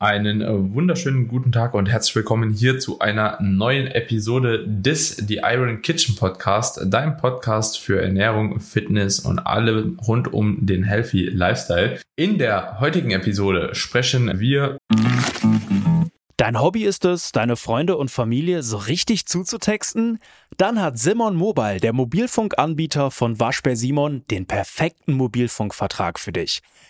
Einen äh, wunderschönen guten Tag und herzlich willkommen hier zu einer neuen Episode des The Iron Kitchen Podcast, dein Podcast für Ernährung, Fitness und alle rund um den Healthy Lifestyle. In der heutigen Episode sprechen wir Dein Hobby ist es, deine Freunde und Familie so richtig zuzutexten? Dann hat Simon Mobile, der Mobilfunkanbieter von Waschbär Simon, den perfekten Mobilfunkvertrag für dich.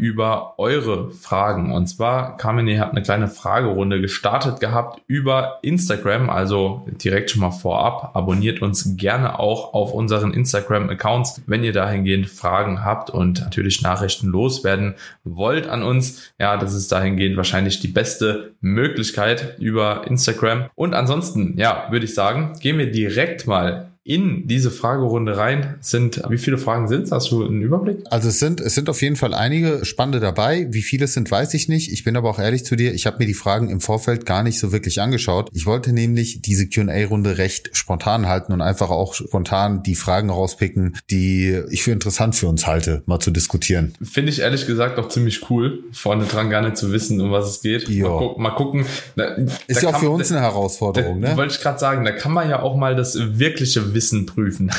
über eure Fragen. Und zwar, Carmine hat eine kleine Fragerunde gestartet gehabt über Instagram. Also direkt schon mal vorab. Abonniert uns gerne auch auf unseren Instagram-Accounts, wenn ihr dahingehend Fragen habt und natürlich Nachrichten loswerden wollt an uns. Ja, das ist dahingehend wahrscheinlich die beste Möglichkeit über Instagram. Und ansonsten, ja, würde ich sagen, gehen wir direkt mal in diese Fragerunde rein. Sind, wie viele Fragen sind es? Hast du einen Überblick? Also es sind, es sind auf jeden Fall einige spannende dabei. Wie viele es sind, weiß ich nicht. Ich bin aber auch ehrlich zu dir, ich habe mir die Fragen im Vorfeld gar nicht so wirklich angeschaut. Ich wollte nämlich diese Q&A-Runde recht spontan halten und einfach auch spontan die Fragen rauspicken, die ich für interessant für uns halte, mal zu diskutieren. Finde ich ehrlich gesagt auch ziemlich cool, vorne dran gar nicht zu wissen, um was es geht. Mal, gu mal, gucken. Da, Ist ja auch für uns da, eine Herausforderung, da, ne? Wollte ich gerade sagen, da kann man ja auch mal das wirkliche Wissen prüfen.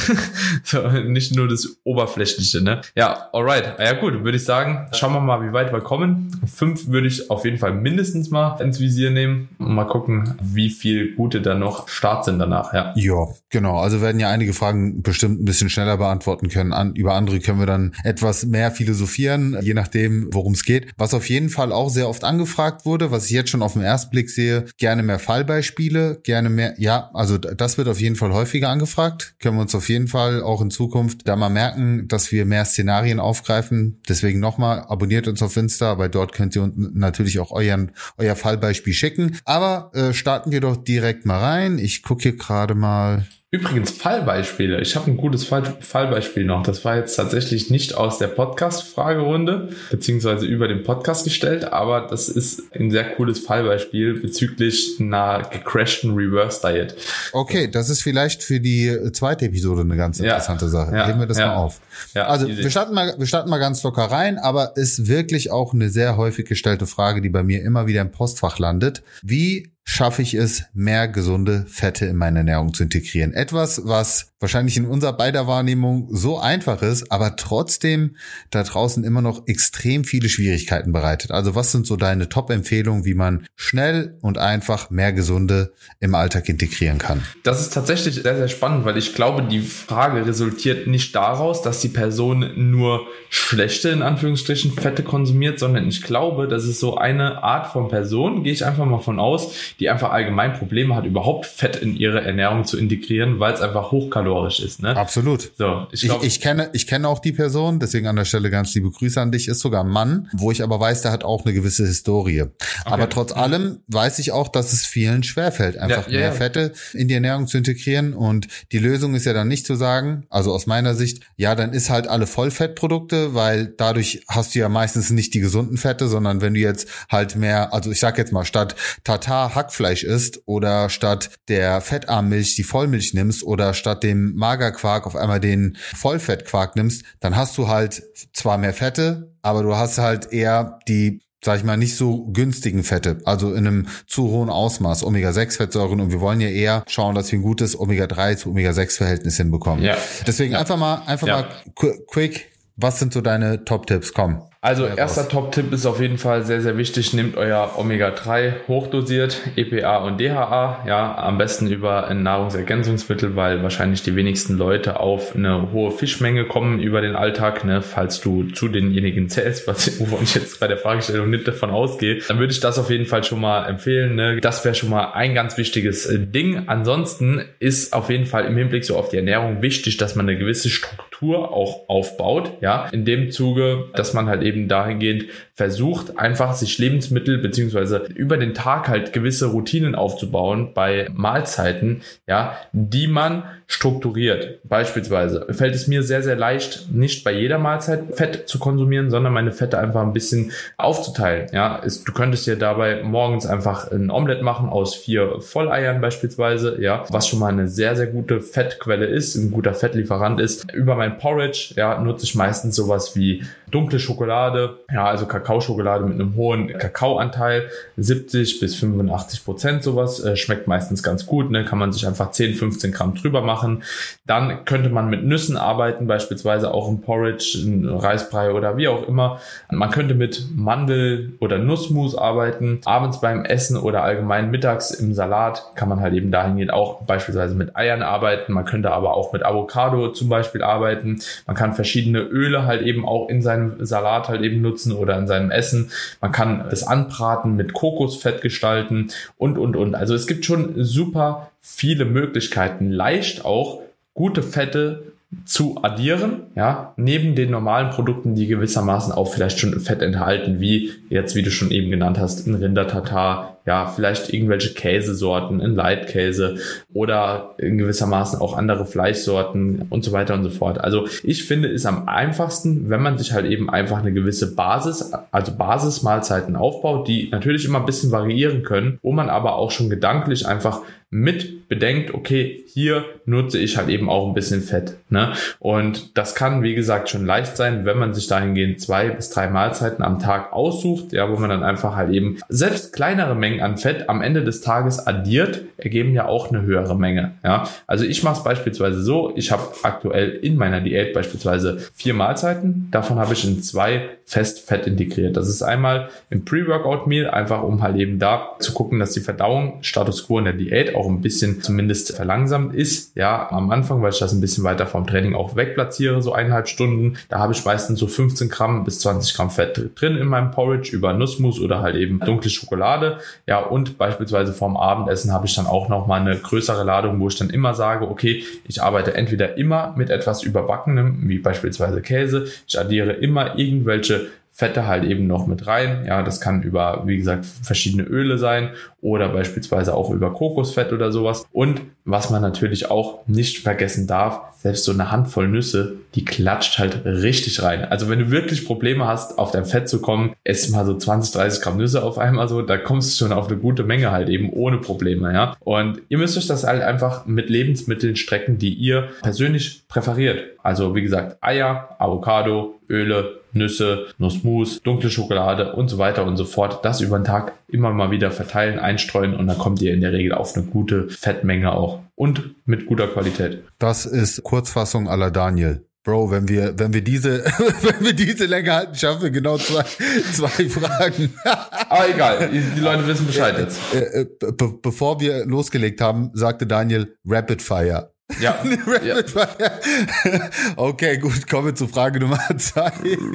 Nicht nur das Oberflächliche, ne? Ja, alright. Ja gut, würde ich sagen, schauen wir mal, wie weit wir kommen. Fünf würde ich auf jeden Fall mindestens mal ins Visier nehmen und mal gucken, wie viel gute da noch Start sind danach, ja. Ja, genau. Also werden ja einige Fragen bestimmt ein bisschen schneller beantworten können. An, über andere können wir dann etwas mehr philosophieren, je nachdem, worum es geht. Was auf jeden Fall auch sehr oft angefragt wurde, was ich jetzt schon auf den ersten Blick sehe, gerne mehr Fallbeispiele, gerne mehr, ja, also das wird auf jeden Fall häufiger angefragt können wir uns auf jeden Fall auch in Zukunft da mal merken, dass wir mehr Szenarien aufgreifen. Deswegen nochmal, abonniert uns auf Insta, weil dort könnt ihr natürlich auch euren, euer Fallbeispiel schicken. Aber äh, starten wir doch direkt mal rein. Ich gucke hier gerade mal. Übrigens Fallbeispiele. Ich habe ein gutes Fall Fallbeispiel noch. Das war jetzt tatsächlich nicht aus der Podcast-Fragerunde, beziehungsweise über den Podcast gestellt, aber das ist ein sehr cooles Fallbeispiel bezüglich einer gecrashten Reverse Diet. Okay, das ist vielleicht für die zweite Episode eine ganz interessante ja, Sache. Ja, Nehmen wir das ja, mal auf. Ja, also wir starten mal, wir starten mal ganz locker rein, aber ist wirklich auch eine sehr häufig gestellte Frage, die bei mir immer wieder im Postfach landet. Wie schaffe ich es, mehr gesunde Fette in meine Ernährung zu integrieren. Etwas, was wahrscheinlich in unserer beider Wahrnehmung so einfach ist, aber trotzdem da draußen immer noch extrem viele Schwierigkeiten bereitet. Also was sind so deine Top-Empfehlungen, wie man schnell und einfach mehr gesunde im Alltag integrieren kann? Das ist tatsächlich sehr, sehr spannend, weil ich glaube, die Frage resultiert nicht daraus, dass die Person nur schlechte, in Anführungsstrichen, Fette konsumiert, sondern ich glaube, das ist so eine Art von Person, gehe ich einfach mal von aus, die einfach allgemein Probleme hat, überhaupt Fett in ihre Ernährung zu integrieren, weil es einfach hochkalorisch ist. Ne? Absolut. So, ich, glaub, ich, ich, kenne, ich kenne auch die Person, deswegen an der Stelle ganz liebe Grüße an dich, ist sogar ein Mann, wo ich aber weiß, der hat auch eine gewisse Historie. Okay. Aber trotz allem weiß ich auch, dass es vielen schwerfällt, einfach ja, ja, mehr ja. Fette in die Ernährung zu integrieren. Und die Lösung ist ja dann nicht zu sagen, also aus meiner Sicht, ja, dann ist halt alle Vollfettprodukte, weil dadurch hast du ja meistens nicht die gesunden Fette, sondern wenn du jetzt halt mehr, also ich sag jetzt mal, statt Tatar Hackfleisch isst oder statt der Fettarmmilch die Vollmilch nimmst oder statt dem Magerquark auf einmal den Vollfettquark nimmst, dann hast du halt zwar mehr Fette, aber du hast halt eher die sag ich mal, nicht so günstigen Fette, also in einem zu hohen Ausmaß, Omega-6-Fettsäuren und wir wollen ja eher schauen, dass wir ein gutes Omega-3 zu Omega-6-Verhältnis hinbekommen. Ja. Deswegen ja. einfach mal, einfach ja. mal quick, was sind so deine Top-Tipps? Komm. Also erster Top-Tipp ist auf jeden Fall sehr, sehr wichtig. Nehmt euer Omega-3 hochdosiert, EPA und DHA. Ja, am besten über ein Nahrungsergänzungsmittel, weil wahrscheinlich die wenigsten Leute auf eine hohe Fischmenge kommen über den Alltag. Ne? Falls du zu denjenigen zählst, was, wovon ich jetzt bei der Fragestellung nicht davon ausgehe, dann würde ich das auf jeden Fall schon mal empfehlen. Ne? Das wäre schon mal ein ganz wichtiges äh, Ding. Ansonsten ist auf jeden Fall im Hinblick so auf die Ernährung wichtig, dass man eine gewisse Struktur auch aufbaut. Ja, in dem Zuge, dass man halt eben dahingehend versucht, einfach sich Lebensmittel beziehungsweise über den Tag halt gewisse Routinen aufzubauen bei Mahlzeiten, ja, die man strukturiert. Beispielsweise fällt es mir sehr, sehr leicht, nicht bei jeder Mahlzeit Fett zu konsumieren, sondern meine Fette einfach ein bisschen aufzuteilen. Ja, ist, du könntest dir dabei morgens einfach ein Omelett machen aus vier Volleiern beispielsweise, ja, was schon mal eine sehr, sehr gute Fettquelle ist, ein guter Fettlieferant ist. Über mein Porridge, ja, nutze ich meistens sowas wie dunkle Schokolade, ja, also Kakaoschokolade mit einem hohen Kakaoanteil, 70 bis 85 Prozent sowas, äh, schmeckt meistens ganz gut, ne, kann man sich einfach 10, 15 Gramm drüber machen. Dann könnte man mit Nüssen arbeiten, beispielsweise auch im Porridge, ein Reisbrei oder wie auch immer. Man könnte mit Mandel- oder Nussmus arbeiten. Abends beim Essen oder allgemein mittags im Salat kann man halt eben dahingehend auch beispielsweise mit Eiern arbeiten. Man könnte aber auch mit Avocado zum Beispiel arbeiten. Man kann verschiedene Öle halt eben auch in seinem Salat halt eben nutzen oder in seinem Essen. Man kann das anbraten, mit Kokosfett gestalten und, und, und. Also es gibt schon super viele Möglichkeiten, leicht auch gute Fette zu addieren, ja, neben den normalen Produkten, die gewissermaßen auch vielleicht schon Fett enthalten, wie jetzt, wie du schon eben genannt hast, ein Rindertatar, ja, vielleicht irgendwelche Käsesorten, ein Leitkäse oder gewissermaßen auch andere Fleischsorten und so weiter und so fort. Also ich finde es am einfachsten, wenn man sich halt eben einfach eine gewisse Basis, also Basismahlzeiten aufbaut, die natürlich immer ein bisschen variieren können, wo man aber auch schon gedanklich einfach mit bedenkt, okay, hier nutze ich halt eben auch ein bisschen Fett. Ne? Und das kann, wie gesagt, schon leicht sein, wenn man sich dahingehend zwei bis drei Mahlzeiten am Tag aussucht, ja, wo man dann einfach halt eben selbst kleinere Mengen an Fett am Ende des Tages addiert, ergeben ja auch eine höhere Menge. Ja? Also ich mache es beispielsweise so, ich habe aktuell in meiner Diät beispielsweise vier Mahlzeiten, davon habe ich in zwei fest Fett integriert. Das ist einmal im Pre-Workout-Meal, einfach um halt eben da zu gucken, dass die Verdauung Status Quo in der Diät auch ein bisschen zumindest verlangsamt ist. Ja, am Anfang, weil ich das ein bisschen weiter vom Training auch wegplatziere, so eineinhalb Stunden. Da habe ich meistens so 15 Gramm bis 20 Gramm Fett drin in meinem Porridge über Nussmus oder halt eben dunkle Schokolade. Ja, und beispielsweise vorm Abendessen habe ich dann auch noch mal eine größere Ladung, wo ich dann immer sage, okay, ich arbeite entweder immer mit etwas überbackenem, wie beispielsweise Käse. Ich addiere immer irgendwelche Fette halt eben noch mit rein. Ja, das kann über, wie gesagt, verschiedene Öle sein oder beispielsweise auch über Kokosfett oder sowas. Und was man natürlich auch nicht vergessen darf, selbst so eine Handvoll Nüsse, die klatscht halt richtig rein. Also wenn du wirklich Probleme hast, auf dein Fett zu kommen, ess mal so 20, 30 Gramm Nüsse auf einmal so, da kommst du schon auf eine gute Menge halt eben ohne Probleme, ja. Und ihr müsst euch das halt einfach mit Lebensmitteln strecken, die ihr persönlich präferiert. Also wie gesagt, Eier, Avocado, Öle, Nüsse, Nussmus, dunkle Schokolade und so weiter und so fort. Das über den Tag immer mal wieder verteilen, einstreuen und dann kommt ihr in der Regel auf eine gute Fettmenge auch und mit guter Qualität. Das ist Kurzfassung aller Daniel. Bro, wenn wir, wenn wir diese, wenn wir diese Länge halten, schaffen wir genau zwei, zwei Fragen. Aber egal, die Leute wissen Bescheid jetzt. Äh, äh, be bevor wir losgelegt haben, sagte Daniel Rapid Fire. Ja. ja. okay, gut, kommen wir zur Frage Nummer zwei.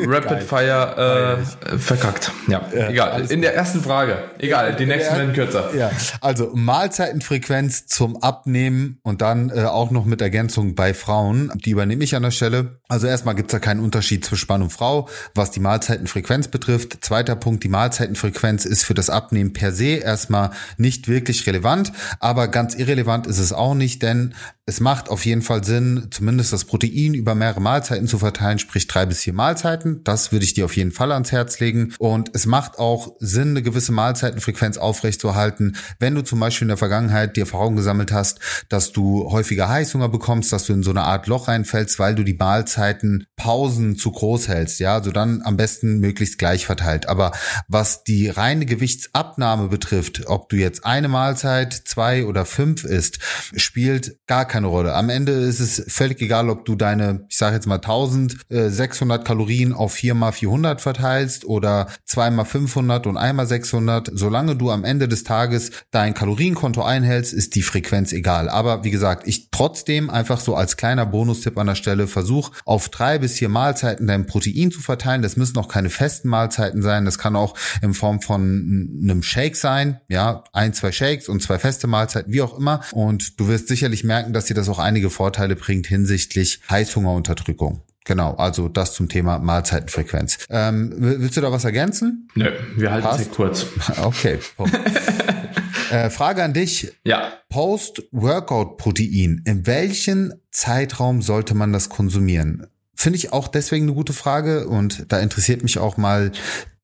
Rapid Geil. Fire äh, verkackt. Ja, ja egal. In der ersten Frage. Egal, die nächsten werden kürzer. Ja, also Mahlzeitenfrequenz zum Abnehmen und dann äh, auch noch mit Ergänzung bei Frauen. Die übernehme ich an der Stelle. Also erstmal gibt's da keinen Unterschied zwischen Mann und Frau, was die Mahlzeitenfrequenz betrifft. Zweiter Punkt, die Mahlzeitenfrequenz ist für das Abnehmen per se erstmal nicht wirklich relevant, aber ganz irrelevant ist es auch nicht, denn es macht auf jeden Fall Sinn, zumindest das Protein über mehrere Mahlzeiten zu verteilen, sprich drei bis vier Mahlzeiten. Das würde ich dir auf jeden Fall ans Herz legen. Und es macht auch Sinn, eine gewisse Mahlzeitenfrequenz aufrechtzuerhalten, wenn du zum Beispiel in der Vergangenheit die Erfahrung gesammelt hast, dass du häufiger Heißhunger bekommst, dass du in so eine Art Loch reinfällst, weil du die Mahlzeiten Pausen zu groß hältst, ja, also dann am besten möglichst gleich verteilt. Aber was die reine Gewichtsabnahme betrifft, ob du jetzt eine Mahlzeit, zwei oder fünf isst, spielt gar keine Rolle. Am Ende ist es völlig egal, ob du deine, ich sage jetzt mal 1600 Kalorien auf 4 mal 400 verteilst oder 2 mal 500 und einmal 600. Solange du am Ende des Tages dein Kalorienkonto einhältst, ist die Frequenz egal. Aber wie gesagt, ich trotzdem einfach so als kleiner Bonustipp an der Stelle versuch auf drei bis vier Mahlzeiten dein Protein zu verteilen. Das müssen auch keine festen Mahlzeiten sein. Das kann auch in Form von einem Shake sein. Ja, ein, zwei Shakes und zwei feste Mahlzeiten, wie auch immer. Und du wirst sicherlich merken, dass dir das auch einige Vorteile bringt hinsichtlich Heißhungerunterdrückung. Genau, also das zum Thema Mahlzeitenfrequenz. Ähm, willst du da was ergänzen? Nö, wir halten Passt? es kurz. Okay. äh, Frage an dich. Ja. Post-Workout-Protein. In welchen Zeitraum sollte man das konsumieren? Finde ich auch deswegen eine gute Frage und da interessiert mich auch mal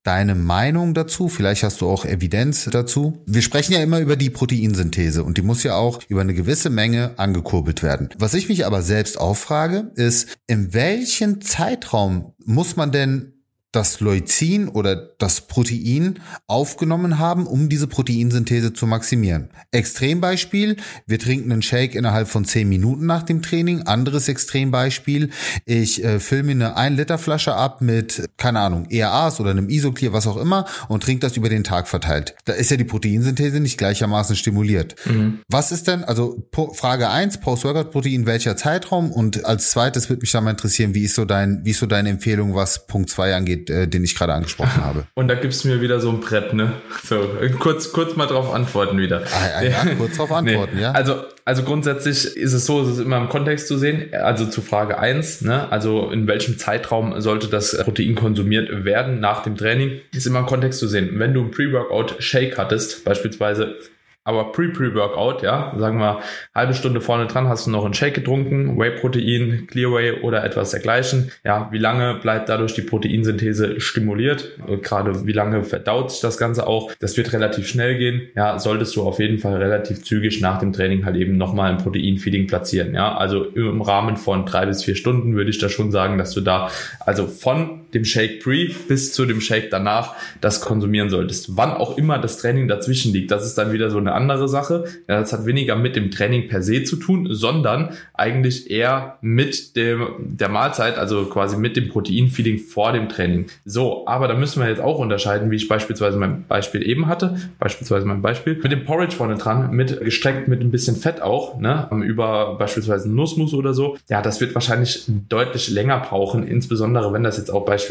deine Meinung dazu? Vielleicht hast du auch Evidenz dazu. Wir sprechen ja immer über die Proteinsynthese und die muss ja auch über eine gewisse Menge angekurbelt werden. Was ich mich aber selbst auch frage, ist, in welchem Zeitraum muss man denn das Leucin oder das Protein aufgenommen haben, um diese Proteinsynthese zu maximieren. Extrembeispiel, wir trinken einen Shake innerhalb von 10 Minuten nach dem Training. Anderes Extrembeispiel, ich äh, fülle mir eine 1 Liter Flasche ab mit, keine Ahnung, ERAs oder einem Isoclear, was auch immer und trinke das über den Tag verteilt. Da ist ja die Proteinsynthese nicht gleichermaßen stimuliert. Mhm. Was ist denn, also Frage 1, Post-Workout-Protein, welcher Zeitraum? Und als zweites würde mich da mal interessieren, wie ist so dein, wie ist so deine Empfehlung, was Punkt 2 angeht? Äh, den ich gerade angesprochen habe. Und da gibst du mir wieder so ein Brett, ne? So, kurz, kurz mal drauf antworten wieder. Ah, ah, ja, kurz drauf antworten, nee. ja. Also, also grundsätzlich ist es so, es ist immer im Kontext zu sehen. Also zu Frage eins, ne? Also in welchem Zeitraum sollte das Protein konsumiert werden nach dem Training, ist immer im Kontext zu sehen. Wenn du ein Pre-Workout-Shake hattest, beispielsweise aber Pre-Pre-Workout, ja, sagen wir halbe Stunde vorne dran, hast du noch einen Shake getrunken, Whey-Protein, Clear-Whey oder etwas dergleichen. Ja, wie lange bleibt dadurch die Proteinsynthese stimuliert? Gerade wie lange verdaut sich das Ganze auch? Das wird relativ schnell gehen. Ja, solltest du auf jeden Fall relativ zügig nach dem Training halt eben nochmal ein Protein-Feeding platzieren. Ja, also im Rahmen von drei bis vier Stunden würde ich da schon sagen, dass du da also von dem Shake Pre bis zu dem Shake danach das konsumieren solltest. Wann auch immer das Training dazwischen liegt, das ist dann wieder so eine andere Sache. Ja, das hat weniger mit dem Training per se zu tun, sondern eigentlich eher mit dem, der Mahlzeit, also quasi mit dem Proteinfeeding vor dem Training. So, aber da müssen wir jetzt auch unterscheiden, wie ich beispielsweise mein Beispiel eben hatte, beispielsweise mein Beispiel, mit dem Porridge vorne dran, mit gestreckt mit ein bisschen Fett auch, ne, über beispielsweise Nussmus oder so. Ja, das wird wahrscheinlich deutlich länger brauchen, insbesondere wenn das jetzt auch beispielsweise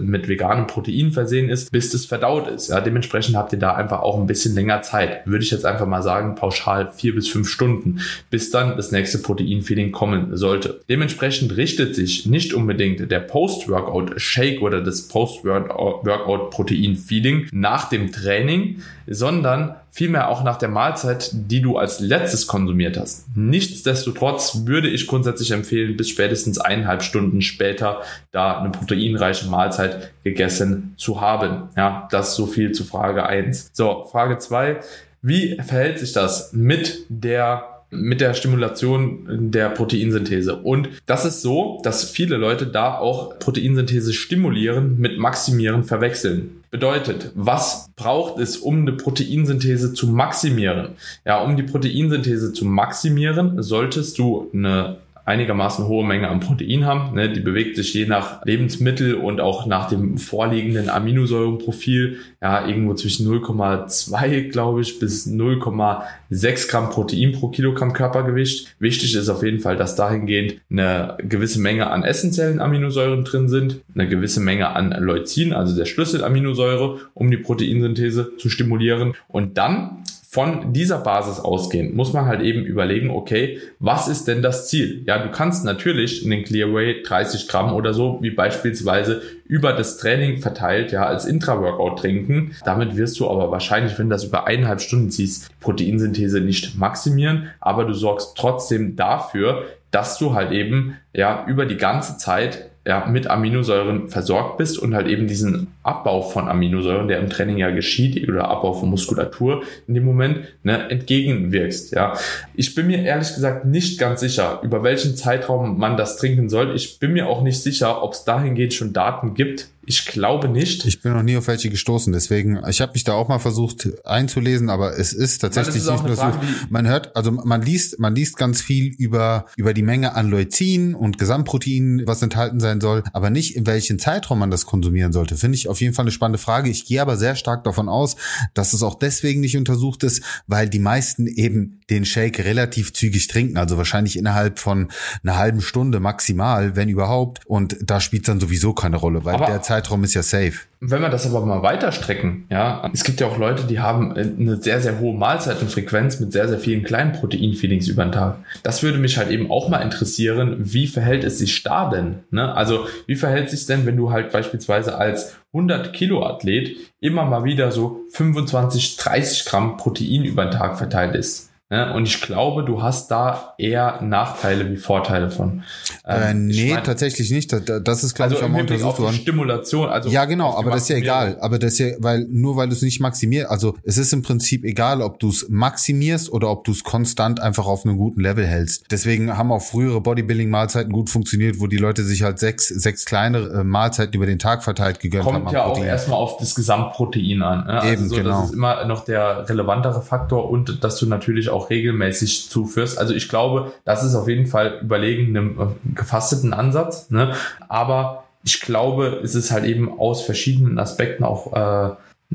mit veganem Protein versehen ist, bis das verdaut ist. Ja, dementsprechend habt ihr da einfach auch ein bisschen länger Zeit. Würde ich jetzt einfach mal sagen, pauschal vier bis fünf Stunden, bis dann das nächste Proteinfeeding kommen sollte. Dementsprechend richtet sich nicht unbedingt der Post-Workout-Shake oder das Post-Workout-Protein-Feeding nach dem Training, sondern vielmehr auch nach der Mahlzeit, die du als letztes konsumiert hast. Nichtsdestotrotz würde ich grundsätzlich empfehlen, bis spätestens eineinhalb Stunden später da eine proteinreiche Mahlzeit gegessen zu haben. Ja, das so viel zu Frage eins. So, Frage zwei wie verhält sich das mit der mit der Stimulation der Proteinsynthese. Und das ist so, dass viele Leute da auch Proteinsynthese stimulieren mit maximieren verwechseln. Bedeutet, was braucht es, um eine Proteinsynthese zu maximieren? Ja, um die Proteinsynthese zu maximieren, solltest du eine einigermaßen hohe Menge an Protein haben. Ne? Die bewegt sich je nach Lebensmittel und auch nach dem vorliegenden Aminosäurenprofil ja irgendwo zwischen 0,2 glaube ich bis 0,6 Gramm Protein pro Kilogramm Körpergewicht. Wichtig ist auf jeden Fall, dass dahingehend eine gewisse Menge an essentiellen Aminosäuren drin sind, eine gewisse Menge an Leucin, also der Schlüsselaminosäure, um die Proteinsynthese zu stimulieren. Und dann von dieser Basis ausgehen, muss man halt eben überlegen, okay, was ist denn das Ziel? Ja, du kannst natürlich in den Clearway 30 Gramm oder so, wie beispielsweise über das Training verteilt, ja, als Intra-Workout trinken. Damit wirst du aber wahrscheinlich, wenn du das über eineinhalb Stunden ziehst, die Proteinsynthese nicht maximieren, aber du sorgst trotzdem dafür, dass du halt eben, ja, über die ganze Zeit ja, mit Aminosäuren versorgt bist und halt eben diesen Abbau von Aminosäuren, der im Training ja geschieht, oder Abbau von Muskulatur in dem Moment, ne, entgegenwirkst. Ja, ich bin mir ehrlich gesagt nicht ganz sicher, über welchen Zeitraum man das trinken soll. Ich bin mir auch nicht sicher, ob es dahingehend schon Daten gibt, ich glaube nicht. Ich bin noch nie auf welche gestoßen, deswegen, ich habe mich da auch mal versucht einzulesen, aber es ist tatsächlich ist nicht nur so. Man hört, also man liest, man liest ganz viel über, über die Menge an Leucin und Gesamtprotein, was enthalten sein soll, aber nicht in welchen Zeitraum man das konsumieren sollte. Finde ich auf jeden Fall eine spannende Frage. Ich gehe aber sehr stark davon aus, dass es auch deswegen nicht untersucht ist, weil die meisten eben den Shake relativ zügig trinken, also wahrscheinlich innerhalb von einer halben Stunde maximal, wenn überhaupt. Und da spielt dann sowieso keine Rolle, weil aber der Zeitraum ist ja safe. Wenn wir das aber mal weiterstrecken, ja, es gibt ja auch Leute, die haben eine sehr, sehr hohe Mahlzeitenfrequenz mit sehr, sehr vielen kleinen Proteinfeelings über den Tag. Das würde mich halt eben auch mal interessieren, wie verhält es sich da denn? Ne? Also, wie verhält sich denn, wenn du halt beispielsweise als 100 Kilo Athlet immer mal wieder so 25, 30 Gramm Protein über den Tag verteilt ist? Ne? Und ich glaube, du hast da eher Nachteile wie Vorteile von. Ähm, äh, nee, mein, tatsächlich nicht. Das, ist, glaube also ich, auch mal untersucht worden. Stimulation, also. Ja, genau, aber das ist ja egal. Aber das ist ja, weil, nur weil du es nicht maximierst, also es ist im Prinzip egal, ob du es maximierst oder ob du es konstant einfach auf einem guten Level hältst. Deswegen haben auch frühere Bodybuilding-Mahlzeiten gut funktioniert, wo die Leute sich halt sechs, sechs kleine äh, Mahlzeiten über den Tag verteilt gegönnt Kommt haben. Kommt ja auch erstmal auf das Gesamtprotein an. Ne? Also Eben, so, genau. Das ist immer noch der relevantere Faktor und dass du natürlich auch auch regelmäßig zuführst. Also ich glaube, das ist auf jeden Fall überlegen einem äh, gefasteten Ansatz. Ne? Aber ich glaube, es ist halt eben aus verschiedenen Aspekten auch äh,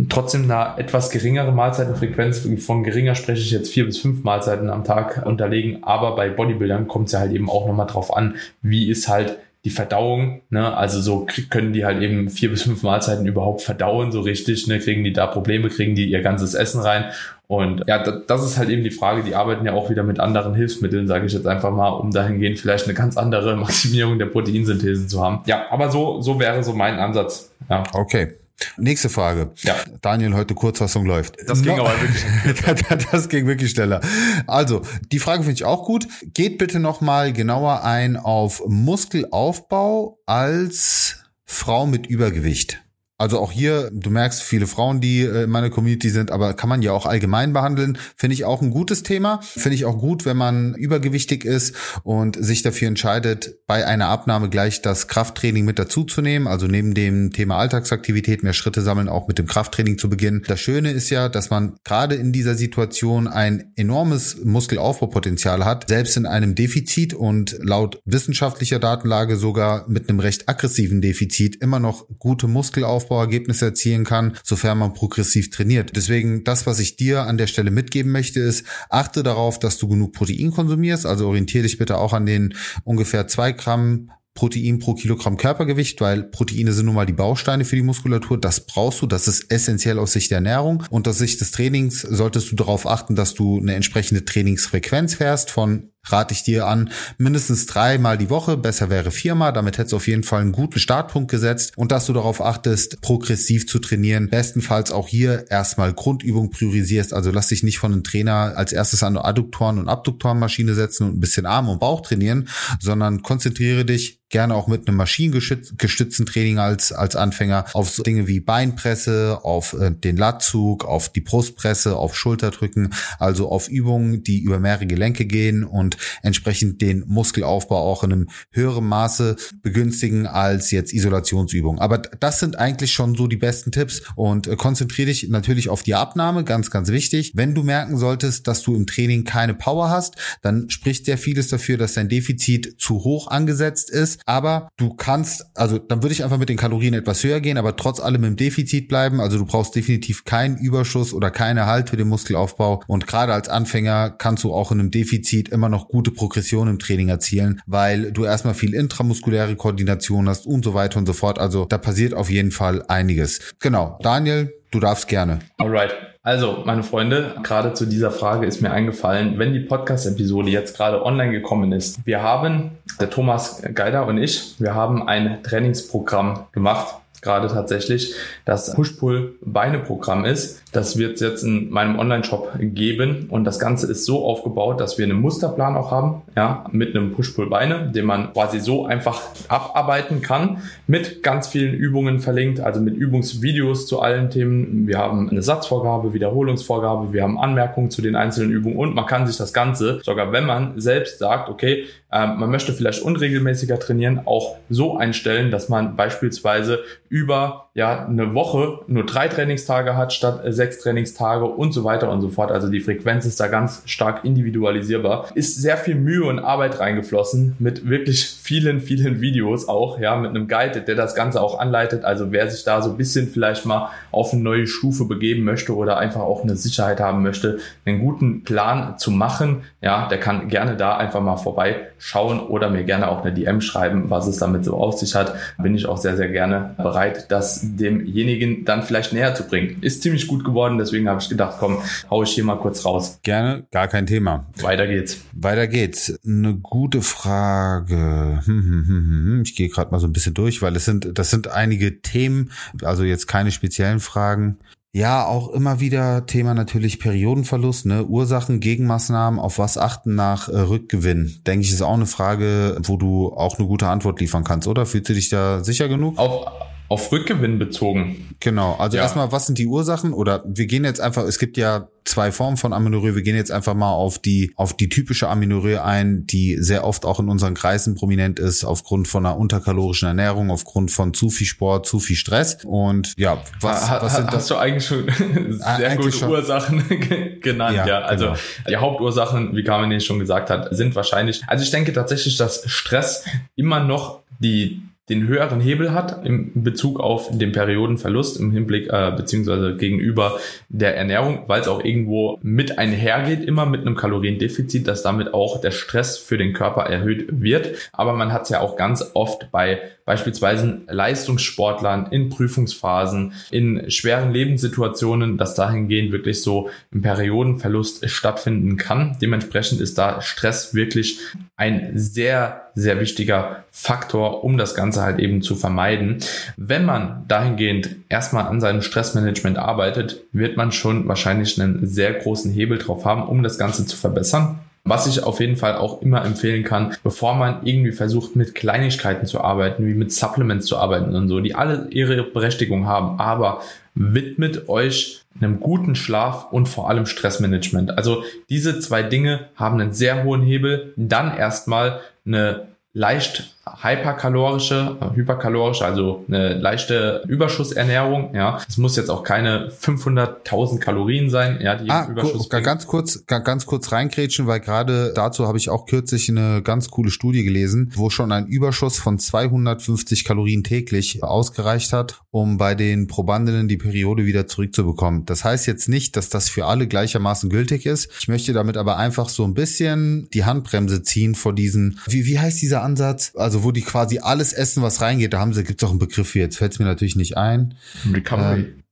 trotzdem eine etwas geringere Mahlzeitenfrequenz. Von geringer spreche ich jetzt vier bis fünf Mahlzeiten am Tag unterlegen. Aber bei Bodybuildern kommt es ja halt eben auch nochmal drauf an, wie ist halt die Verdauung, ne, also so können die halt eben vier bis fünf Mahlzeiten überhaupt verdauen, so richtig, ne, kriegen die da Probleme, kriegen die ihr ganzes Essen rein. Und ja, das ist halt eben die Frage, die arbeiten ja auch wieder mit anderen Hilfsmitteln, sage ich jetzt einfach mal, um dahingehend vielleicht eine ganz andere Maximierung der Proteinsynthese zu haben. Ja, aber so, so wäre so mein Ansatz. Ja. Okay. Nächste Frage. Ja. Daniel, heute Kurzfassung läuft. Das ging no. aber wirklich. das ging wirklich schneller. Also, die Frage finde ich auch gut. Geht bitte nochmal genauer ein auf Muskelaufbau als Frau mit Übergewicht. Also auch hier, du merkst viele Frauen, die äh, in meiner Community sind, aber kann man ja auch allgemein behandeln. Finde ich auch ein gutes Thema. Finde ich auch gut, wenn man übergewichtig ist und sich dafür entscheidet, bei einer Abnahme gleich das Krafttraining mit dazuzunehmen. Also neben dem Thema Alltagsaktivität mehr Schritte sammeln, auch mit dem Krafttraining zu beginnen. Das Schöne ist ja, dass man gerade in dieser Situation ein enormes Muskelaufbaupotenzial hat, selbst in einem Defizit und laut wissenschaftlicher Datenlage sogar mit einem recht aggressiven Defizit immer noch gute Muskelaufbau Aufbauergebnisse erzielen kann, sofern man progressiv trainiert. Deswegen das, was ich dir an der Stelle mitgeben möchte, ist, achte darauf, dass du genug Protein konsumierst. Also orientiere dich bitte auch an den ungefähr zwei Gramm Protein pro Kilogramm Körpergewicht, weil Proteine sind nun mal die Bausteine für die Muskulatur. Das brauchst du, das ist essentiell aus Sicht der Ernährung. Und aus Sicht des Trainings solltest du darauf achten, dass du eine entsprechende Trainingsfrequenz fährst von rate ich dir an, mindestens dreimal die Woche, besser wäre viermal, damit hättest du auf jeden Fall einen guten Startpunkt gesetzt und dass du darauf achtest, progressiv zu trainieren, bestenfalls auch hier erstmal Grundübung priorisierst, also lass dich nicht von einem Trainer als erstes an Adduktoren und Abduktorenmaschine setzen und ein bisschen Arm und Bauch trainieren, sondern konzentriere dich gerne auch mit einem maschinengestützten Training als, als Anfänger auf so Dinge wie Beinpresse, auf äh, den Latzug, auf die Brustpresse, auf Schulterdrücken, also auf Übungen, die über mehrere Gelenke gehen und entsprechend den Muskelaufbau auch in einem höheren Maße begünstigen als jetzt Isolationsübungen. Aber das sind eigentlich schon so die besten Tipps und äh, konzentriere dich natürlich auf die Abnahme, ganz, ganz wichtig. Wenn du merken solltest, dass du im Training keine Power hast, dann spricht sehr vieles dafür, dass dein Defizit zu hoch angesetzt ist aber du kannst, also dann würde ich einfach mit den Kalorien etwas höher gehen, aber trotz allem im Defizit bleiben. Also du brauchst definitiv keinen Überschuss oder keine Halt für den Muskelaufbau. Und gerade als Anfänger kannst du auch in einem Defizit immer noch gute Progression im Training erzielen, weil du erstmal viel intramuskuläre Koordination hast und so weiter und so fort. Also da passiert auf jeden Fall einiges. Genau. Daniel, du darfst gerne. Alright. Also, meine Freunde, gerade zu dieser Frage ist mir eingefallen, wenn die Podcast-Episode jetzt gerade online gekommen ist. Wir haben, der Thomas Geider und ich, wir haben ein Trainingsprogramm gemacht gerade tatsächlich das Push-Pull-Beine-Programm ist. Das wird es jetzt in meinem Online-Shop geben und das Ganze ist so aufgebaut, dass wir einen Musterplan auch haben, ja, mit einem Push-Pull-Beine, den man quasi so einfach abarbeiten kann, mit ganz vielen Übungen verlinkt, also mit Übungsvideos zu allen Themen. Wir haben eine Satzvorgabe, Wiederholungsvorgabe, wir haben Anmerkungen zu den einzelnen Übungen und man kann sich das Ganze, sogar wenn man selbst sagt, okay, äh, man möchte vielleicht unregelmäßiger trainieren, auch so einstellen, dass man beispielsweise über ja eine Woche nur drei Trainingstage hat statt äh, sechs Trainingstage und so weiter und so fort. Also die Frequenz ist da ganz stark individualisierbar. Ist sehr viel Mühe und Arbeit reingeflossen mit wirklich vielen, vielen Videos auch, ja, mit einem Guide, der das Ganze auch anleitet. Also wer sich da so ein bisschen vielleicht mal auf eine neue Stufe begeben möchte oder einfach auch eine Sicherheit haben möchte, einen guten Plan zu machen, ja, der kann gerne da einfach mal vorbeischauen oder mir gerne auch eine DM schreiben, was es damit so auf sich hat. Bin ich auch sehr, sehr gerne bereit, das demjenigen dann vielleicht näher zu bringen. Ist ziemlich gut geworden, deswegen habe ich gedacht, komm, hau ich hier mal kurz raus. Gerne, gar kein Thema. Weiter geht's. Weiter geht's. Eine gute Frage. Hm, hm, hm, ich gehe gerade mal so ein bisschen durch, weil es sind, das sind einige Themen, also jetzt keine speziellen Fragen. Ja, auch immer wieder Thema natürlich Periodenverlust, ne? Ursachen, Gegenmaßnahmen, auf was achten nach äh, Rückgewinn. Denke ich, ist auch eine Frage, wo du auch eine gute Antwort liefern kannst, oder? Fühlst du dich da sicher genug? Auf, auf Rückgewinn bezogen. Genau, also ja. erstmal, was sind die Ursachen? Oder wir gehen jetzt einfach, es gibt ja zwei Formen von Amenorrhoe. Wir gehen jetzt einfach mal auf die, auf die typische Amenorrhoe ein, die sehr oft auch in unseren Kreisen prominent ist, aufgrund von einer unterkalorischen Ernährung, aufgrund von zu viel Sport, zu viel Stress. Und ja, was, ha, was sind das? Hast du eigentlich schon sehr eigentlich gute schon. Ursachen genannt, ja. ja. Also genau. die Hauptursachen, wie Carmen schon gesagt hat, sind wahrscheinlich, also ich denke tatsächlich, dass Stress immer noch die den höheren Hebel hat im Bezug auf den Periodenverlust im Hinblick äh, beziehungsweise gegenüber der Ernährung, weil es auch irgendwo mit einhergeht, immer mit einem Kaloriendefizit, dass damit auch der Stress für den Körper erhöht wird. Aber man hat es ja auch ganz oft bei beispielsweise Leistungssportlern in Prüfungsphasen, in schweren Lebenssituationen, dass dahingehend wirklich so ein Periodenverlust stattfinden kann. Dementsprechend ist da Stress wirklich ein sehr, sehr wichtiger Faktor, um das Ganze halt eben zu vermeiden. Wenn man dahingehend erstmal an seinem Stressmanagement arbeitet, wird man schon wahrscheinlich einen sehr großen Hebel drauf haben, um das Ganze zu verbessern. Was ich auf jeden Fall auch immer empfehlen kann, bevor man irgendwie versucht, mit Kleinigkeiten zu arbeiten, wie mit Supplements zu arbeiten und so, die alle ihre Berechtigung haben, aber widmet euch einem guten Schlaf und vor allem Stressmanagement. Also diese zwei Dinge haben einen sehr hohen Hebel. Dann erstmal eine leicht hyperkalorische, äh, hyperkalorische, also eine leichte Überschussernährung. Ja, es muss jetzt auch keine 500.000 Kalorien sein. Ja, die ah, Überschuss. Ganz kurz, ganz kurz reinkrätschen, weil gerade dazu habe ich auch kürzlich eine ganz coole Studie gelesen, wo schon ein Überschuss von 250 Kalorien täglich ausgereicht hat, um bei den Probandinnen die Periode wieder zurückzubekommen. Das heißt jetzt nicht, dass das für alle gleichermaßen gültig ist. Ich möchte damit aber einfach so ein bisschen die Handbremse ziehen vor diesen, wie, wie heißt dieser Ansatz? Also also wo die quasi alles essen, was reingeht, da haben sie, gibt's auch einen Begriff für, jetzt fällt es mir natürlich nicht ein. Recovery. Ähm,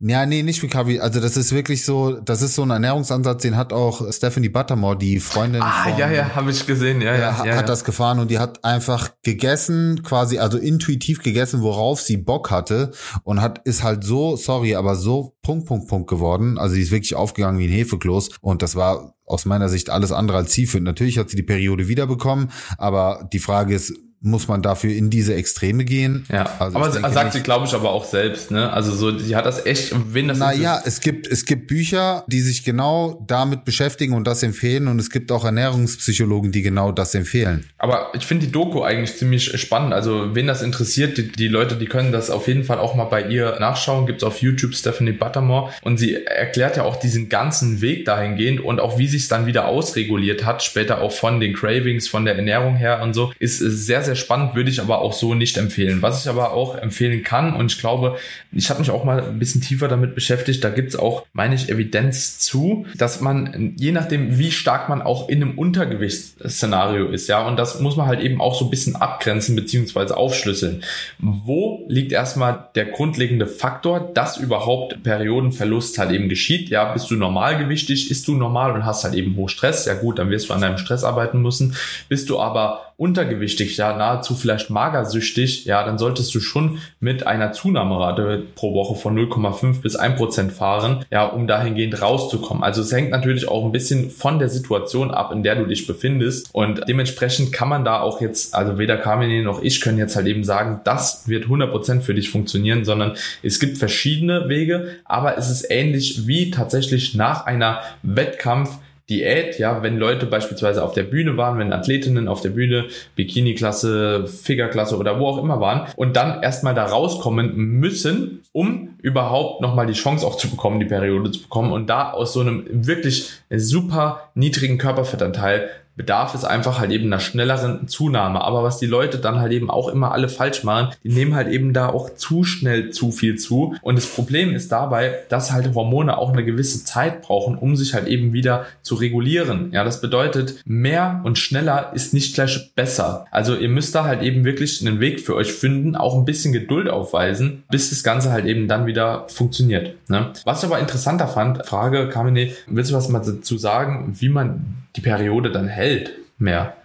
ja, nee, nicht Recovery. Also das ist wirklich so, das ist so ein Ernährungsansatz, den hat auch Stephanie Buttermore, die Freundin. Ah, von, ja, ja, habe ich gesehen, ja, ja. ja hat ja. das gefahren und die hat einfach gegessen, quasi, also intuitiv gegessen, worauf sie Bock hatte und hat, ist halt so, sorry, aber so Punkt, Punkt, Punkt geworden. Also die ist wirklich aufgegangen wie ein Hefekloß und das war aus meiner Sicht alles andere als zielführend. Natürlich hat sie die Periode wiederbekommen, aber die Frage ist, muss man dafür in diese Extreme gehen. Ja, also aber sagt nicht, sie, glaube ich, aber auch selbst, ne? Also so, sie hat das echt, wenn das Naja, es gibt, es gibt Bücher, die sich genau damit beschäftigen und das empfehlen und es gibt auch Ernährungspsychologen, die genau das empfehlen. Aber ich finde die Doku eigentlich ziemlich spannend. Also, wen das interessiert, die, die Leute, die können das auf jeden Fall auch mal bei ihr nachschauen. Gibt's auf YouTube Stephanie Buttermore und sie erklärt ja auch diesen ganzen Weg dahingehend und auch wie sich dann wieder ausreguliert hat, später auch von den Cravings, von der Ernährung her und so, ist sehr, sehr sehr spannend, würde ich aber auch so nicht empfehlen. Was ich aber auch empfehlen kann, und ich glaube, ich habe mich auch mal ein bisschen tiefer damit beschäftigt, da gibt es auch, meine ich, Evidenz zu, dass man, je nachdem, wie stark man auch in einem Untergewichtsszenario ist, ja, und das muss man halt eben auch so ein bisschen abgrenzen beziehungsweise aufschlüsseln. Wo liegt erstmal der grundlegende Faktor, dass überhaupt Periodenverlust halt eben geschieht? Ja, bist du normalgewichtig, ist du normal und hast halt eben hoch Stress? Ja gut, dann wirst du an deinem Stress arbeiten müssen. Bist du aber untergewichtig, ja, nahezu vielleicht magersüchtig, ja, dann solltest du schon mit einer Zunahmerate pro Woche von 0,5 bis 1 Prozent fahren, ja, um dahingehend rauszukommen. Also es hängt natürlich auch ein bisschen von der Situation ab, in der du dich befindest und dementsprechend kann man da auch jetzt, also weder Carmine noch ich können jetzt halt eben sagen, das wird 100 Prozent für dich funktionieren, sondern es gibt verschiedene Wege, aber es ist ähnlich wie tatsächlich nach einer Wettkampf Diät, ja, wenn Leute beispielsweise auf der Bühne waren, wenn Athletinnen auf der Bühne, Bikini-Klasse, Figure-Klasse oder wo auch immer waren und dann erstmal da rauskommen müssen, um überhaupt nochmal die Chance auch zu bekommen, die Periode zu bekommen und da aus so einem wirklich super niedrigen Körperfettanteil bedarf es einfach halt eben einer schnelleren Zunahme. Aber was die Leute dann halt eben auch immer alle falsch machen, die nehmen halt eben da auch zu schnell zu viel zu. Und das Problem ist dabei, dass halt Hormone auch eine gewisse Zeit brauchen, um sich halt eben wieder zu regulieren. Ja, das bedeutet, mehr und schneller ist nicht gleich besser. Also ihr müsst da halt eben wirklich einen Weg für euch finden, auch ein bisschen Geduld aufweisen, bis das Ganze halt eben dann wieder funktioniert. Ne? Was ich aber interessanter fand, Frage, Kamine, willst du was mal dazu sagen, wie man die Periode dann hält mehr.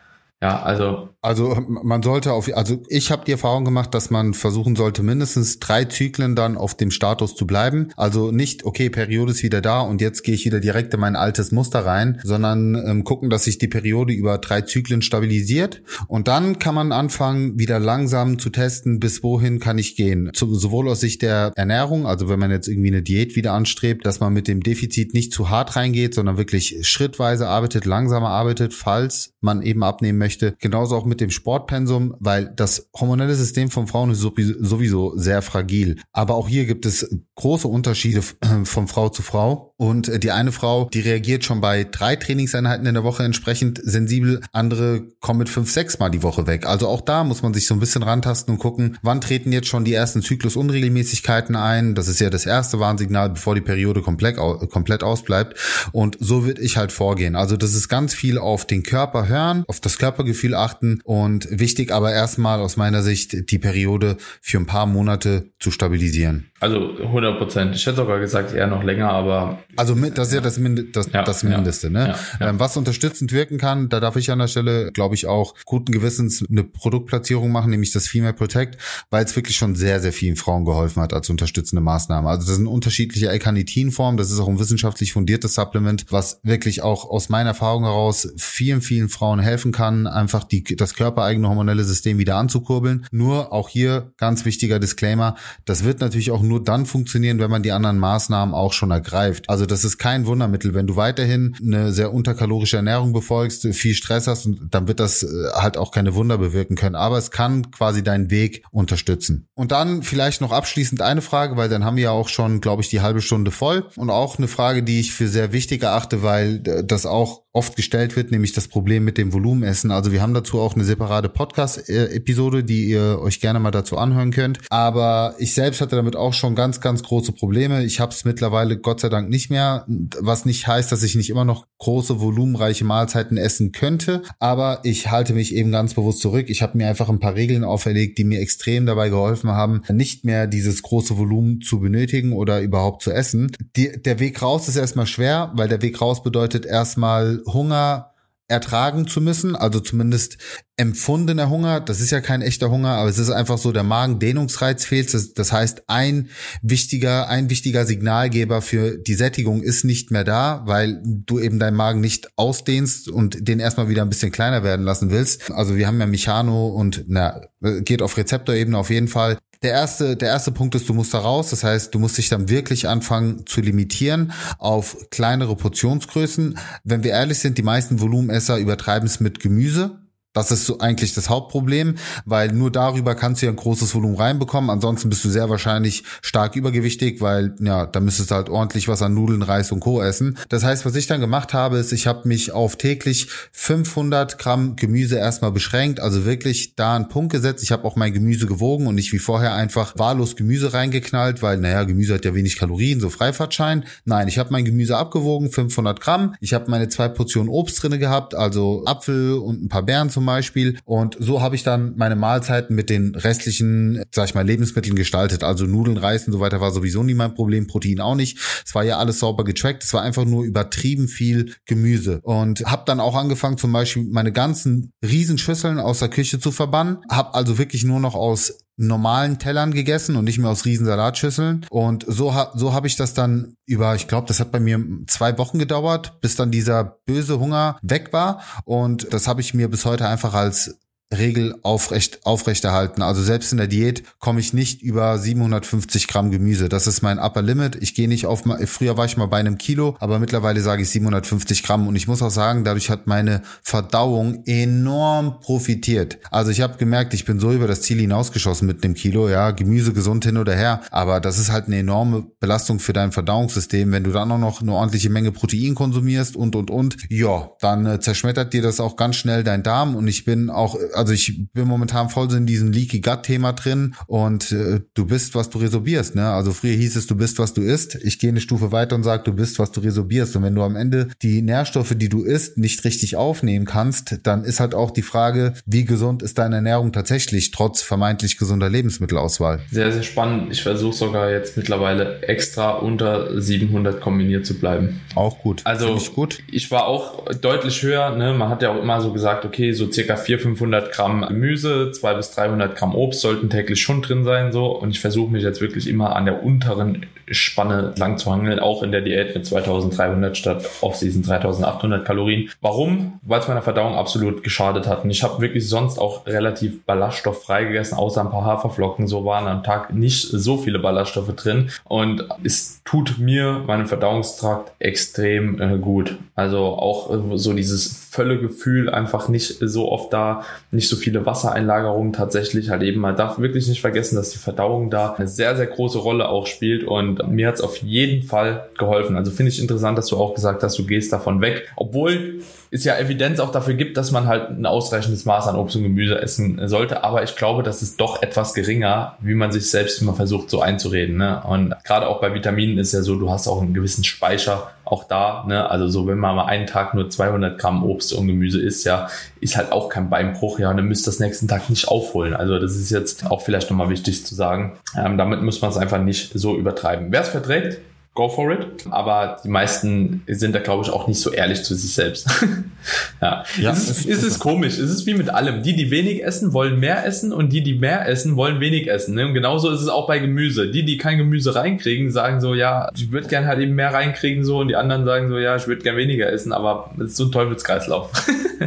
Ja, also also man sollte auf, also ich habe die Erfahrung gemacht, dass man versuchen sollte, mindestens drei Zyklen dann auf dem Status zu bleiben. Also nicht, okay, Periode ist wieder da und jetzt gehe ich wieder direkt in mein altes Muster rein, sondern ähm, gucken, dass sich die Periode über drei Zyklen stabilisiert. Und dann kann man anfangen, wieder langsam zu testen, bis wohin kann ich gehen. Zu, sowohl aus Sicht der Ernährung, also wenn man jetzt irgendwie eine Diät wieder anstrebt, dass man mit dem Defizit nicht zu hart reingeht, sondern wirklich schrittweise arbeitet, langsamer arbeitet, falls man eben abnehmen möchte. Genauso auch mit dem Sportpensum, weil das hormonelle System von Frauen ist sowieso sehr fragil. Aber auch hier gibt es große Unterschiede von Frau zu Frau. Und äh, die eine Frau, die reagiert schon bei drei Trainingseinheiten in der Woche entsprechend sensibel. Andere kommen mit fünf, sechs Mal die Woche weg. Also auch da muss man sich so ein bisschen rantasten und gucken, wann treten jetzt schon die ersten Zyklusunregelmäßigkeiten ein. Das ist ja das erste Warnsignal, bevor die Periode komplett, komplett ausbleibt. Und so würde ich halt vorgehen. Also das ist ganz viel auf den Körper hören, auf das Körpergefühl achten und wichtig aber erstmal aus meiner Sicht die Periode für ein paar Monate zu stabilisieren. Also 100 Prozent. Ich hätte sogar gesagt eher noch länger, aber also das ist ja das, Mind das, ja, das Mindeste. Ja, ne? Ja, ähm, was unterstützend wirken kann, da darf ich an der Stelle, glaube ich, auch guten Gewissens eine Produktplatzierung machen, nämlich das Female Protect, weil es wirklich schon sehr, sehr vielen Frauen geholfen hat als unterstützende Maßnahme. Also das sind unterschiedliche L-Carnitin-Formen. Das ist auch ein wissenschaftlich fundiertes Supplement, was wirklich auch aus meiner Erfahrung heraus vielen, vielen Frauen helfen kann, einfach die, das körpereigene hormonelle System wieder anzukurbeln. Nur auch hier ganz wichtiger Disclaimer, das wird natürlich auch nur dann funktionieren, wenn man die anderen Maßnahmen auch schon ergreift. Also das ist kein Wundermittel. Wenn du weiterhin eine sehr unterkalorische Ernährung befolgst, viel Stress hast, dann wird das äh, halt auch keine Wunder bewirken können. Aber es kann quasi deinen Weg unterstützen. Und dann vielleicht noch abschließend eine Frage, weil dann haben wir ja auch schon, glaube ich, die halbe Stunde voll. Und auch eine Frage, die ich für sehr wichtig erachte, weil äh, das auch oft gestellt wird, nämlich das Problem mit dem Volumenessen. Also wir haben dazu auch eine separate Podcast-Episode, die ihr euch gerne mal dazu anhören könnt. Aber ich selbst hatte damit auch schon ganz, ganz große Probleme. Ich habe es mittlerweile Gott sei Dank nicht mehr, was nicht heißt, dass ich nicht immer noch große, volumenreiche Mahlzeiten essen könnte. Aber ich halte mich eben ganz bewusst zurück. Ich habe mir einfach ein paar Regeln auferlegt, die mir extrem dabei geholfen haben, nicht mehr dieses große Volumen zu benötigen oder überhaupt zu essen. Die, der Weg raus ist erstmal schwer, weil der Weg raus bedeutet erstmal Hunger ertragen zu müssen, also zumindest empfundener Hunger. Das ist ja kein echter Hunger, aber es ist einfach so, der Magendehnungsreiz fehlt. Das, heißt, ein wichtiger, ein wichtiger Signalgeber für die Sättigung ist nicht mehr da, weil du eben deinen Magen nicht ausdehnst und den erstmal wieder ein bisschen kleiner werden lassen willst. Also wir haben ja Mechano und na, geht auf Rezeptorebene auf jeden Fall der erste, der erste Punkt ist, du musst da raus. Das heißt, du musst dich dann wirklich anfangen zu limitieren auf kleinere Portionsgrößen. Wenn wir ehrlich sind, die meisten Volumenesser übertreiben es mit Gemüse. Das ist so eigentlich das Hauptproblem, weil nur darüber kannst du ja ein großes Volumen reinbekommen. Ansonsten bist du sehr wahrscheinlich stark übergewichtig, weil ja, da müsstest du halt ordentlich was an Nudeln, Reis und Co. essen. Das heißt, was ich dann gemacht habe, ist, ich habe mich auf täglich 500 Gramm Gemüse erstmal beschränkt, also wirklich da einen Punkt gesetzt. Ich habe auch mein Gemüse gewogen und nicht wie vorher einfach wahllos Gemüse reingeknallt, weil naja, Gemüse hat ja wenig Kalorien, so Freifahrtschein. Nein, ich habe mein Gemüse abgewogen, 500 Gramm. Ich habe meine zwei Portionen Obst drinne gehabt, also Apfel und ein paar Beeren zum Beispiel. Und so habe ich dann meine Mahlzeiten mit den restlichen, sag ich mal, Lebensmitteln gestaltet. Also Nudeln, Reis und so weiter war sowieso nie mein Problem, Protein auch nicht. Es war ja alles sauber getrackt. Es war einfach nur übertrieben viel Gemüse. Und habe dann auch angefangen, zum Beispiel meine ganzen Riesenschüsseln aus der Küche zu verbannen. Habe also wirklich nur noch aus normalen Tellern gegessen und nicht mehr aus riesen Salatschüsseln. Und so, so habe ich das dann über, ich glaube, das hat bei mir zwei Wochen gedauert, bis dann dieser böse Hunger weg war. Und das habe ich mir bis heute einfach als Regel aufrecht, aufrechterhalten. Also selbst in der Diät komme ich nicht über 750 Gramm Gemüse. Das ist mein Upper Limit. Ich gehe nicht auf, früher war ich mal bei einem Kilo, aber mittlerweile sage ich 750 Gramm. Und ich muss auch sagen, dadurch hat meine Verdauung enorm profitiert. Also ich habe gemerkt, ich bin so über das Ziel hinausgeschossen mit einem Kilo. Ja, Gemüse gesund hin oder her. Aber das ist halt eine enorme Belastung für dein Verdauungssystem. Wenn du dann auch noch eine ordentliche Menge Protein konsumierst und, und, und, ja, dann äh, zerschmettert dir das auch ganz schnell dein Darm. Und ich bin auch also ich bin momentan voll so in diesem Leaky Gut Thema drin und äh, du bist, was du resorbierst, ne? Also früher hieß es, du bist, was du isst. Ich gehe eine Stufe weiter und sage, du bist, was du resorbierst. Und wenn du am Ende die Nährstoffe, die du isst, nicht richtig aufnehmen kannst, dann ist halt auch die Frage, wie gesund ist deine Ernährung tatsächlich, trotz vermeintlich gesunder Lebensmittelauswahl. Sehr, sehr spannend. Ich versuche sogar jetzt mittlerweile extra unter 700 kombiniert zu bleiben. Auch gut. Also ich, gut. ich war auch deutlich höher. Ne? Man hat ja auch immer so gesagt, okay, so circa 400, 500 Gramm Gemüse, 200 bis 300 Gramm Obst sollten täglich schon drin sein. so Und ich versuche mich jetzt wirklich immer an der unteren Spanne lang zu hangeln, auch in der Diät mit 2300 statt Off-Season 3800 Kalorien. Warum? Weil es meiner Verdauung absolut geschadet hat. Und ich habe wirklich sonst auch relativ ballaststofffrei gegessen, außer ein paar Haferflocken. So waren am Tag nicht so viele Ballaststoffe drin. Und es tut mir, meinem Verdauungstrakt extrem äh, gut. Also auch äh, so dieses Völlegefühl einfach nicht so oft da, nicht so viele Wassereinlagerungen tatsächlich halt eben. Man darf wirklich nicht vergessen, dass die Verdauung da eine sehr, sehr große Rolle auch spielt und mir hat es auf jeden Fall geholfen. Also finde ich interessant, dass du auch gesagt hast, du gehst davon weg, obwohl es ja Evidenz auch dafür gibt, dass man halt ein ausreichendes Maß an Obst und Gemüse essen sollte. Aber ich glaube, das ist doch etwas geringer, wie man sich selbst immer versucht so einzureden. Ne? Und gerade auch bei Vitaminen ist ja so, du hast auch einen gewissen Speicher auch da. Ne? Also so, wenn man mal einen Tag nur 200 Gramm Obst und Gemüse isst, ja, ist halt auch kein Beinbruch. Ja, und dann müsst ihr das nächsten Tag nicht aufholen. Also das ist jetzt auch vielleicht nochmal wichtig zu sagen. Ähm, damit muss man es einfach nicht so übertreiben. Wer es verträgt, go for it. Aber die meisten sind da, glaube ich, auch nicht so ehrlich zu sich selbst. ja. ja. Es ist, es ist komisch. Es ist wie mit allem. Die, die wenig essen, wollen mehr essen und die, die mehr essen, wollen wenig essen. Ne? Und genauso ist es auch bei Gemüse. Die, die kein Gemüse reinkriegen, sagen so, ja, ich würde gern halt eben mehr reinkriegen so und die anderen sagen so, ja, ich würde gern weniger essen, aber es ist so ein Teufelskreislauf.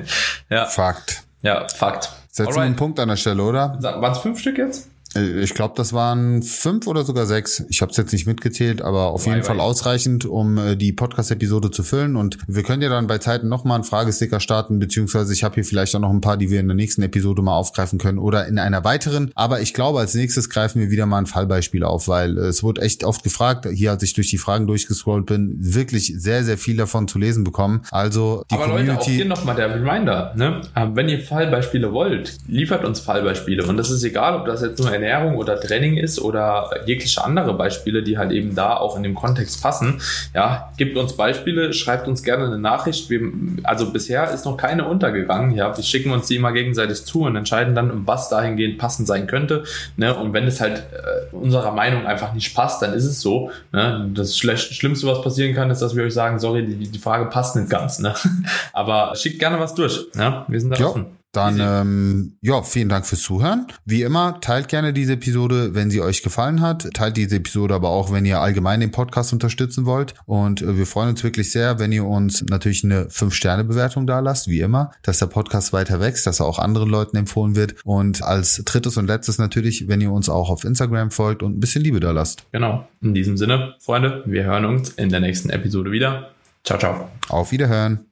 ja. Fakt. Ja, Fakt. Setzen wir einen Punkt an der Stelle, oder? Waren es fünf Stück jetzt? Äh, ich glaube, das waren fünf oder sogar sechs. Ich habe es jetzt nicht mitgezählt, aber auf jeden Fall ausreichend, um äh, die Podcast-Episode zu füllen. Und wir können ja dann bei Zeiten nochmal einen Fragesticker starten, beziehungsweise ich habe hier vielleicht auch noch ein paar, die wir in der nächsten Episode mal aufgreifen können oder in einer weiteren. Aber ich glaube, als nächstes greifen wir wieder mal ein Fallbeispiel auf, weil äh, es wurde echt oft gefragt, hier als ich durch die Fragen durchgescrollt bin, wirklich sehr, sehr viel davon zu lesen bekommen. Also die aber Community... Leute, auch hier nochmal der Reminder, ne? Wenn ihr Fallbeispiele wollt, liefert uns Fallbeispiele. Und das ist egal, ob das jetzt nur Ernährung oder Training ist oder jegliche andere Beispiele, die halt eben da auch in dem Kontext passen. Ja, gibt uns Beispiele, schreibt uns gerne eine Nachricht. Wir, also bisher ist noch keine untergegangen. Ja, wir schicken uns die immer gegenseitig zu und entscheiden dann, was dahingehend passend sein könnte. Ne? Und wenn es halt äh, unserer Meinung einfach nicht passt, dann ist es so. Ne? Das Schlimmste, was passieren kann, ist, dass wir euch sagen, sorry, die, die Frage passt nicht ganz. Ne? Aber schickt gerne was durch. Ne? Wir sind da offen. Dann ähm, ja, vielen Dank fürs Zuhören. Wie immer, teilt gerne diese Episode, wenn sie euch gefallen hat. Teilt diese Episode aber auch, wenn ihr allgemein den Podcast unterstützen wollt. Und äh, wir freuen uns wirklich sehr, wenn ihr uns natürlich eine 5-Sterne-Bewertung da lasst, wie immer, dass der Podcast weiter wächst, dass er auch anderen Leuten empfohlen wird. Und als drittes und letztes natürlich, wenn ihr uns auch auf Instagram folgt und ein bisschen Liebe da lasst. Genau. In diesem Sinne, Freunde, wir hören uns in der nächsten Episode wieder. Ciao, ciao. Auf Wiederhören.